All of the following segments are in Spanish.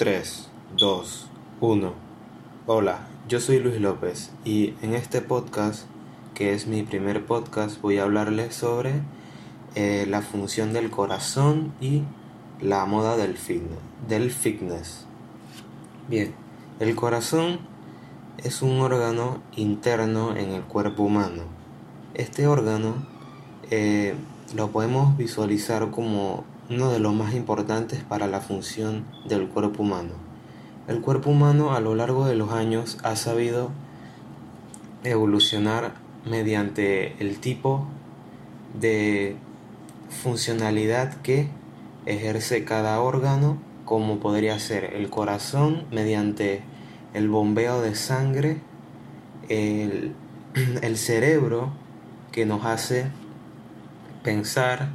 3, 2, 1. Hola, yo soy Luis López y en este podcast, que es mi primer podcast, voy a hablarles sobre eh, la función del corazón y la moda del fitness, del fitness. Bien, el corazón es un órgano interno en el cuerpo humano. Este órgano eh, lo podemos visualizar como uno de los más importantes para la función del cuerpo humano. El cuerpo humano a lo largo de los años ha sabido evolucionar mediante el tipo de funcionalidad que ejerce cada órgano, como podría ser el corazón mediante el bombeo de sangre, el, cerebro que nos hace pensar,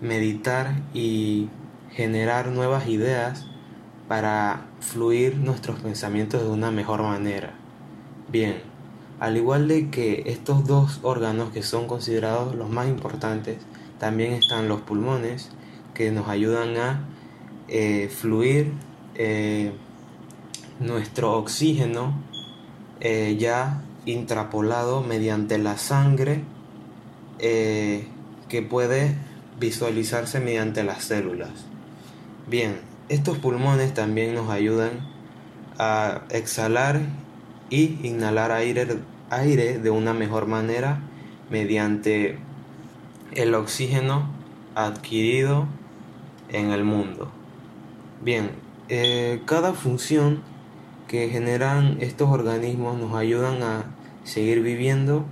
meditar y generar nuevas ideas para fluir nuestros pensamientos de una mejor manera. Bien, al igual de que estos dos órganos que son considerados los más importantes, también están los pulmones que nos ayudan a eh, fluir eh, nuestro oxígeno eh, ya intrapolado mediante la sangre que puede visualizarse mediante las células. Bien, estos pulmones también nos ayudan a exhalar y inhalar aire, aire de una mejor manera mediante el oxígeno adquirido en el mundo. Bien, eh, cada función que generan estos organismos nos ayudan a seguir viviendo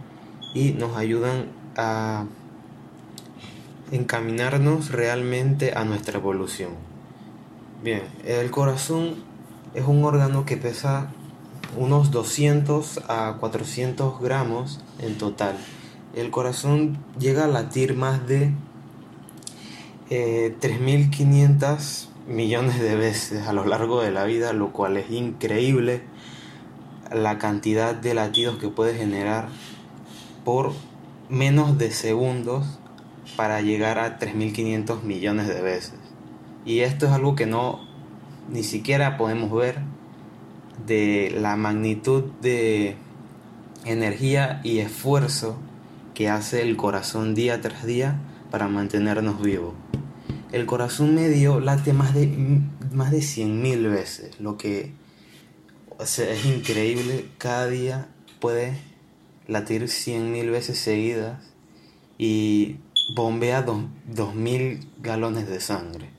y nos ayudan a encaminarnos realmente a nuestra evolución. Bien, el corazón es un órgano que pesa unos 200 a 400 gramos en total. El corazón llega a latir más de 3.500 eh, millones de veces a lo largo de la vida, lo cual es increíble la cantidad de latidos que puede generar por menos de segundos para llegar a 3.500 millones de veces. Y esto es algo que no ni siquiera podemos ver de la magnitud de energía y esfuerzo que hace el corazón día tras día para mantenernos vivos. El corazón medio late más de, más de 100.000 veces, lo que es increíble. Cada día puede latir 100.000 veces seguidas y bombea 2.000 galones de sangre.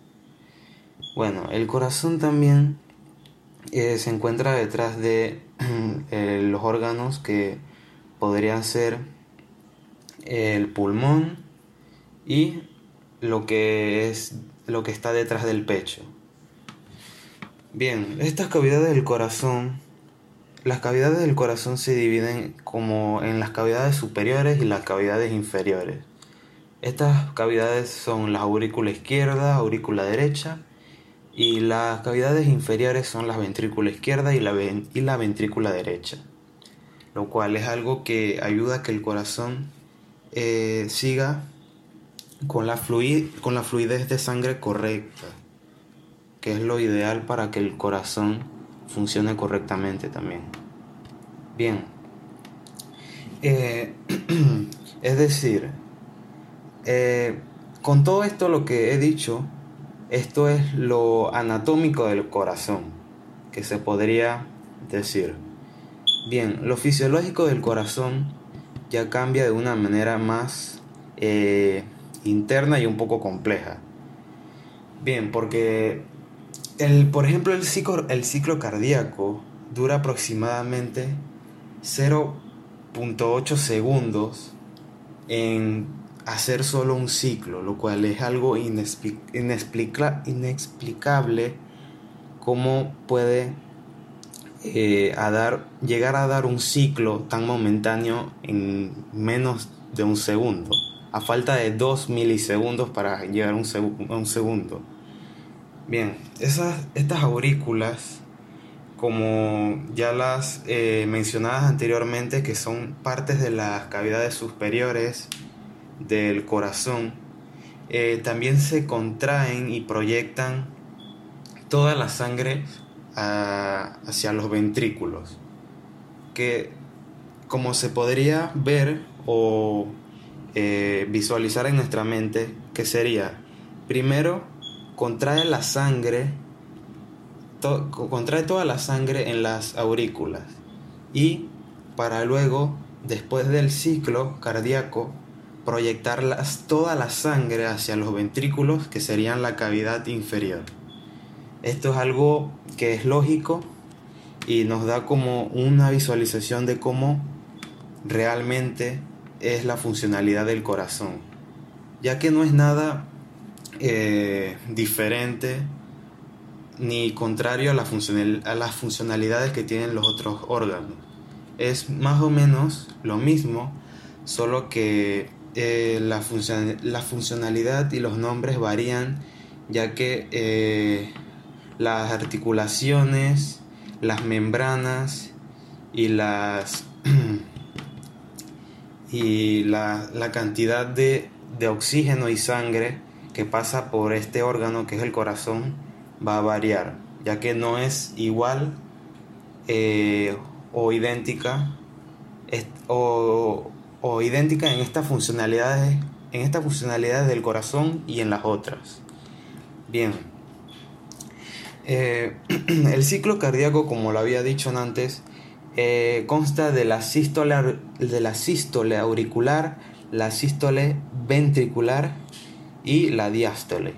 Bueno, el corazón también eh, se encuentra detrás de eh, los órganos que podrían ser el pulmón y lo que es lo que está detrás del pecho. Bien, estas cavidades del corazón, las cavidades del corazón se dividen como en las cavidades superiores y las cavidades inferiores. Estas cavidades son la aurícula izquierda, aurícula derecha y las cavidades inferiores son la ventrícula izquierda y la, y la ventrícula derecha, lo cual es algo que ayuda a que el corazón eh, siga con la, con la fluidez de sangre correcta, que es lo ideal para que el corazón funcione correctamente también. Bien, eh, es decir, eh, con todo esto lo que he dicho, esto es lo anatómico del corazón, que se podría decir. Bien, lo fisiológico del corazón ya cambia de una manera más eh, interna y un poco compleja. Bien, porque el, por ejemplo el ciclo, el ciclo cardíaco dura aproximadamente 0.8 segundos en hacer solo un ciclo, lo cual es algo inexplicable cómo puede eh, dar, llegar a dar un ciclo tan momentáneo en menos de un segundo, a falta de dos milisegundos para llegar a un, un segundo. Bien, esas, estas aurículas, como ya las eh, mencionadas anteriormente, que son partes de las cavidades superiores, del corazón eh, también se contraen y proyectan toda la sangre ah, hacia los ventrículos, que como se podría ver o eh, visualizar en nuestra mente, que sería, primero, contrae la sangre, contrae toda la sangre en las aurículas y para luego, después del ciclo cardíaco, proyectar toda la sangre hacia los ventrículos, que serían la cavidad inferior. Esto es algo que es lógico y nos da como una visualización de cómo realmente es la funcionalidad del corazón, ya que no es nada eh, diferente ni contrario a, a las funcionalidades que tienen los otros órganos. Es más o menos lo mismo, solo que eh, la, la, funcionalidad y los nombres varían, ya que eh, las articulaciones, las membranas y las y la, cantidad de, oxígeno y sangre que pasa por este órgano que es el corazón va a variar, ya que no es igual eh, o idéntica o, idéntica en estas funcionalidades en estas funcionalidades del corazón y en las otras. Bien, eh, el ciclo cardíaco, como lo había dicho antes, eh, consta de la, sístole, auricular, la sístole ventricular y la diástole.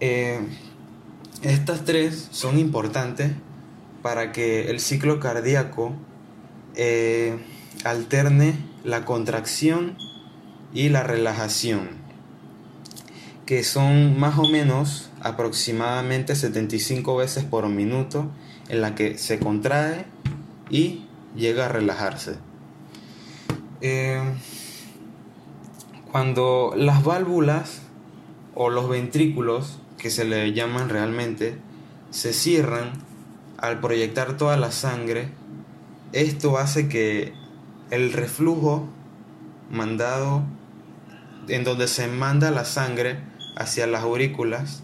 Eh, estas tres son importantes para que el ciclo cardíaco alterne la contracción y la relajación, que son más o menos aproximadamente 75 veces por minuto en la que se contrae y llega a relajarse. Eh, cuando las válvulas o los ventrículos, que se le llaman realmente, se cierran al proyectar toda la sangre, esto hace que el reflujo mandado, en donde se manda la sangre hacia las aurículas,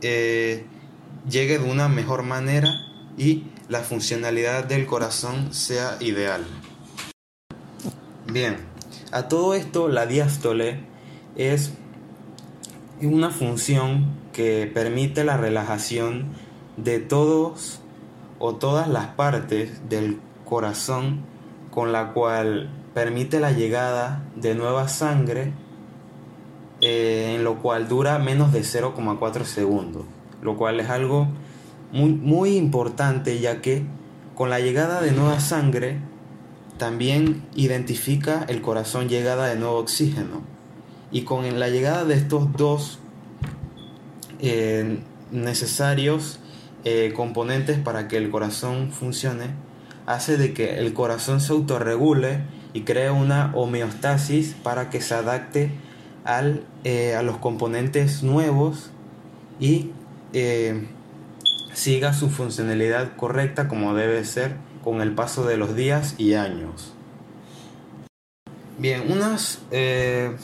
eh, llegue de una mejor manera y la funcionalidad del corazón sea ideal. Bien, a todo esto la diástole es una función que permite la relajación de todos o todas las partes del corazón con la cual permite la llegada de nueva sangre eh, en lo cual dura menos de 0,4 segundos, lo cual es algo muy, importante ya que con la llegada de nueva sangre también identifica el corazón llegada de nuevo oxígeno. Y con la llegada de estos dos eh, necesarios eh, componentes para que el corazón funcione, hace de que el corazón se autorregule y cree una homeostasis para que se adapte al, eh, a los componentes nuevos y siga su funcionalidad correcta como debe ser con el paso de los días y años. Bien, unas eh,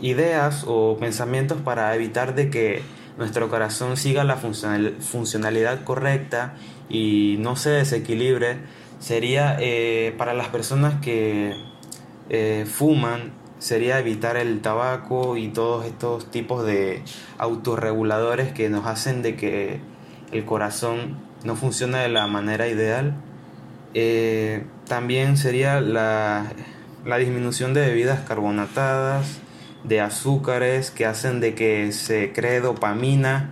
ideas o pensamientos para evitar de que nuestro corazón siga la funcionalidad correcta y no se desequilibre sería eh, para las personas que eh, fuman sería evitar el tabaco y todos estos tipos de autorreguladores que nos hacen de que el corazón no funciona de la manera ideal. Eh, también sería la, disminución de bebidas carbonatadas, de azúcares que hacen de que se cree dopamina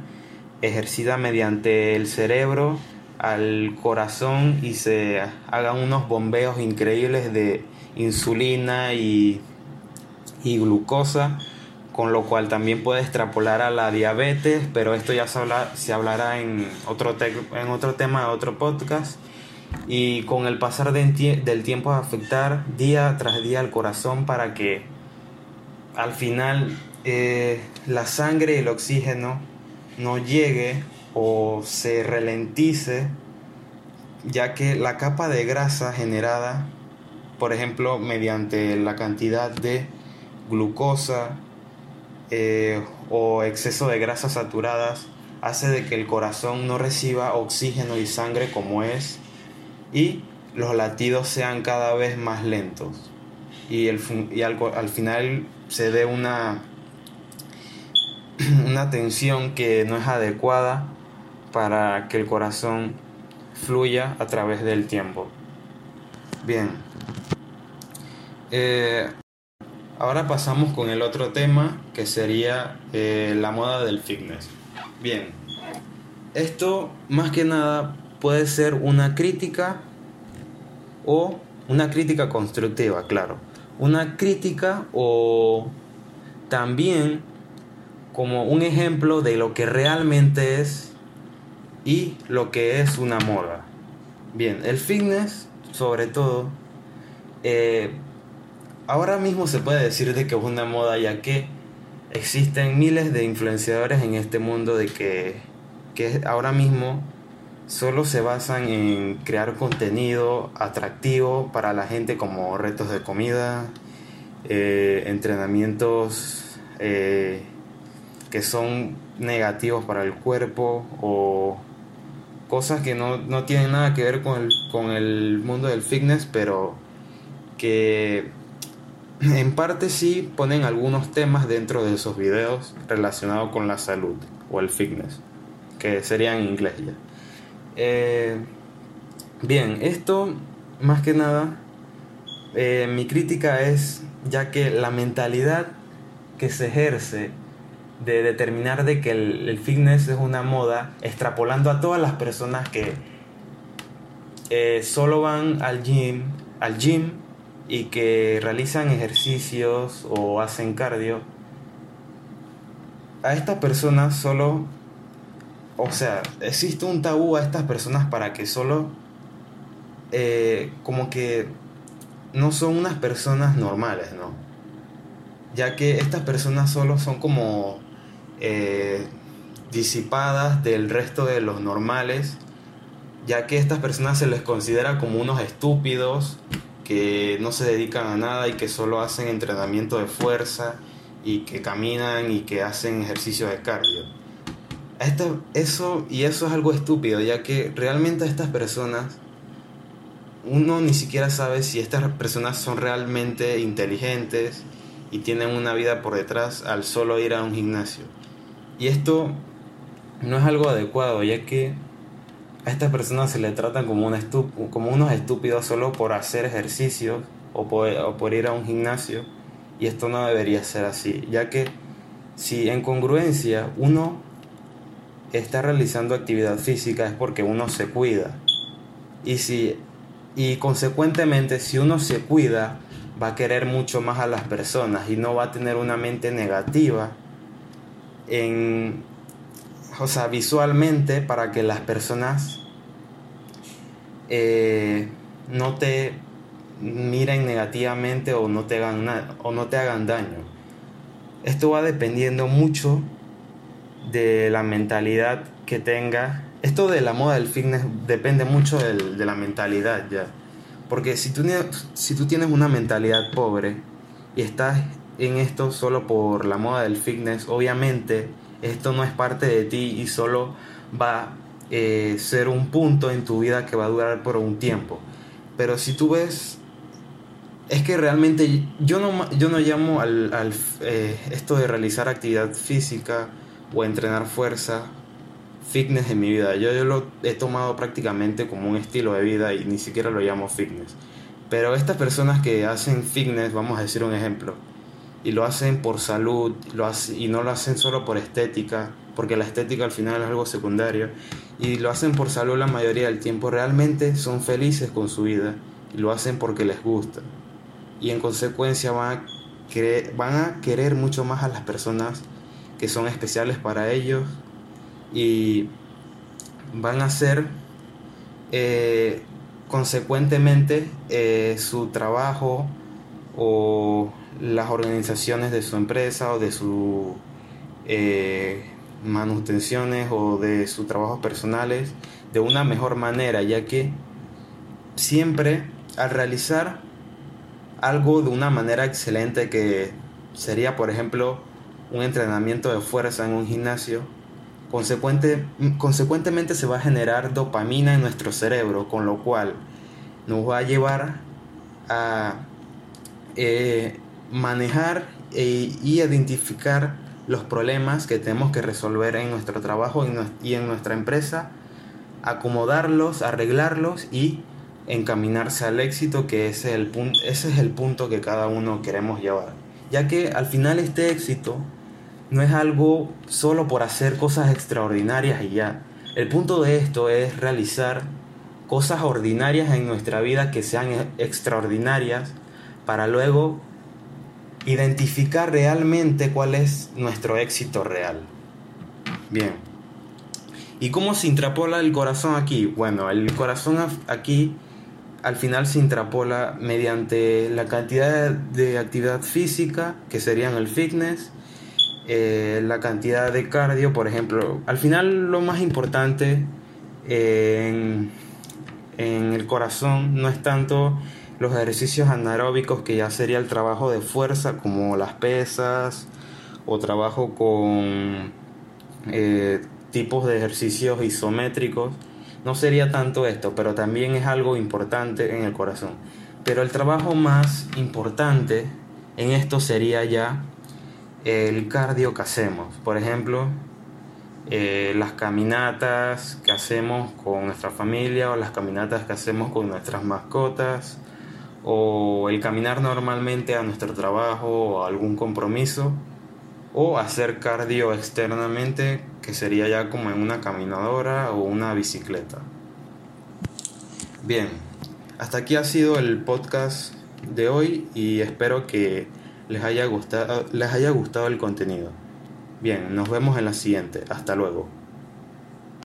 ejercida mediante el cerebro al corazón y se hagan unos bombeos increíbles de insulina y, y glucosa con lo cual también puede extrapolar a la diabetes, pero esto ya se, se hablará en otro, en otro tema, otro podcast. Y con el pasar del tiempo a afectar día tras día al corazón para que al final eh, la sangre y el oxígeno no llegue o se ralentice, ya que la capa de grasa generada, por ejemplo, mediante la cantidad de glucosa, eh, o exceso de grasas saturadas hace de que el corazón no reciba oxígeno y sangre como es y los latidos sean cada vez más lentos. Y, el, y al, al final se dé una, una tensión que no es adecuada para que el corazón fluya a través del tiempo. Bien. Eh, ahora pasamos con el otro tema que sería eh, la moda del fitness. Bien. Esto más que nada puede ser una crítica o una crítica constructiva, claro. Una crítica o también como un ejemplo de lo que realmente es y lo que es una moda. Bien, el fitness, sobre todo, eh, ahora mismo se puede decir de que es una moda ya que existen miles de influenciadores en este mundo de que, que ahora mismo solo se basan en crear contenido atractivo para la gente como retos de comida, eh, entrenamientos eh, que son negativos para el cuerpo o cosas que no, tienen nada que ver con el, con el mundo del fitness, pero que en parte sí ponen algunos temas dentro de esos videos relacionados con la salud o el fitness, que serían en inglés ya. Eh, bien, esto más que nada, eh, mi crítica es ya que la mentalidad que se ejerce de determinar de que el, fitness es una moda, extrapolando a todas las personas que eh, solo van al gym, al gym y que realizan ejercicios o hacen cardio, a estas personas solo, o sea, existe un tabú a estas personas para que solo, eh, como que no son unas personas normales, ¿no? Ya que estas personas solo son como eh, disipadas del resto de los normales, ya que estas personas se les considera como unos estúpidos que no se dedican a nada y que solo hacen entrenamiento de fuerza y que caminan y que hacen ejercicio de cardio. Esto, eso y eso es algo estúpido, ya que realmente estas personas uno ni siquiera sabe si estas personas son realmente inteligentes y tienen una vida por detrás al solo ir a un gimnasio. Y esto no es algo adecuado, ya que a estas personas se les tratan como, como unos estúpidos solo por hacer ejercicio o por, o por ir a un gimnasio. Y esto no debería ser así, ya que si en congruencia uno está realizando actividad física es porque uno se cuida. Y si y consecuentemente si uno se cuida va a querer mucho más a las personas y no va a tener una mente negativa en, o sea, visualmente para que las personas eh, no te miren negativamente o no te hagan o no te hagan daño. Esto va dependiendo mucho de la mentalidad que tenga. Esto de la moda del fitness depende mucho de la mentalidad ya. Porque si tú, si tú tienes una mentalidad pobre y estás en esto solo por la moda del fitness, obviamente esto no es parte de ti y solo va a eh, ser un punto en tu vida que va a durar por un tiempo. Pero si tú ves, es que realmente yo no, yo no llamo al, al eh, esto de realizar actividad física o entrenar fuerza fitness en mi vida. Yo, yo lo he tomado prácticamente como un estilo de vida y ni siquiera lo llamo fitness. Pero estas personas que hacen fitness, vamos a decir un ejemplo, y lo hacen por salud lo y no lo hacen solo por estética, porque la estética al final es algo secundario, y lo hacen por salud la mayoría del tiempo, realmente son felices con su vida y lo hacen porque les gusta. Y en consecuencia van a, van a querer mucho más a las personas que son especiales para ellos y van a hacer eh, consecuentemente eh, su trabajo o las organizaciones de su empresa o de sus eh, manutenciones o de sus trabajos personales de una mejor manera, ya que siempre al realizar algo de una manera excelente que sería, por ejemplo, un entrenamiento de fuerza en un gimnasio, Consecuente, consecuentemente se va a generar dopamina en nuestro cerebro, con lo cual nos va a llevar a eh, manejar e, y identificar los problemas que tenemos que resolver en nuestro trabajo y en nuestra empresa, acomodarlos, arreglarlos y encaminarse al éxito, que es el, punto, ese es el punto que cada uno queremos llevar. Ya que al final este éxito no es algo solo por hacer cosas extraordinarias y ya. El punto de esto es realizar cosas ordinarias en nuestra vida que sean extraordinarias para luego identificar realmente cuál es nuestro éxito real. Bien. ¿Y cómo se intrapola el corazón aquí? Bueno, el corazón aquí al final se intrapola mediante la cantidad de actividad física, que serían el fitness, eh, la cantidad de cardio, por ejemplo. Al final lo más importante eh, en, en el corazón no es tanto los ejercicios anaeróbicos, que ya sería el trabajo de fuerza, como las pesas, o trabajo con eh, tipos de ejercicios isométricos. No sería tanto esto, pero también es algo importante en el corazón. Pero el trabajo más importante en esto sería ya el cardio que hacemos. Por ejemplo, eh, las caminatas que hacemos con nuestra familia o las caminatas que hacemos con nuestras mascotas o el caminar normalmente a nuestro trabajo o algún compromiso o hacer cardio externamente que sería ya como en una caminadora o una bicicleta. Bien, hasta aquí ha sido el podcast de hoy y espero que les haya gustado, les haya gustado el contenido. Bien, nos vemos en la siguiente. Hasta luego.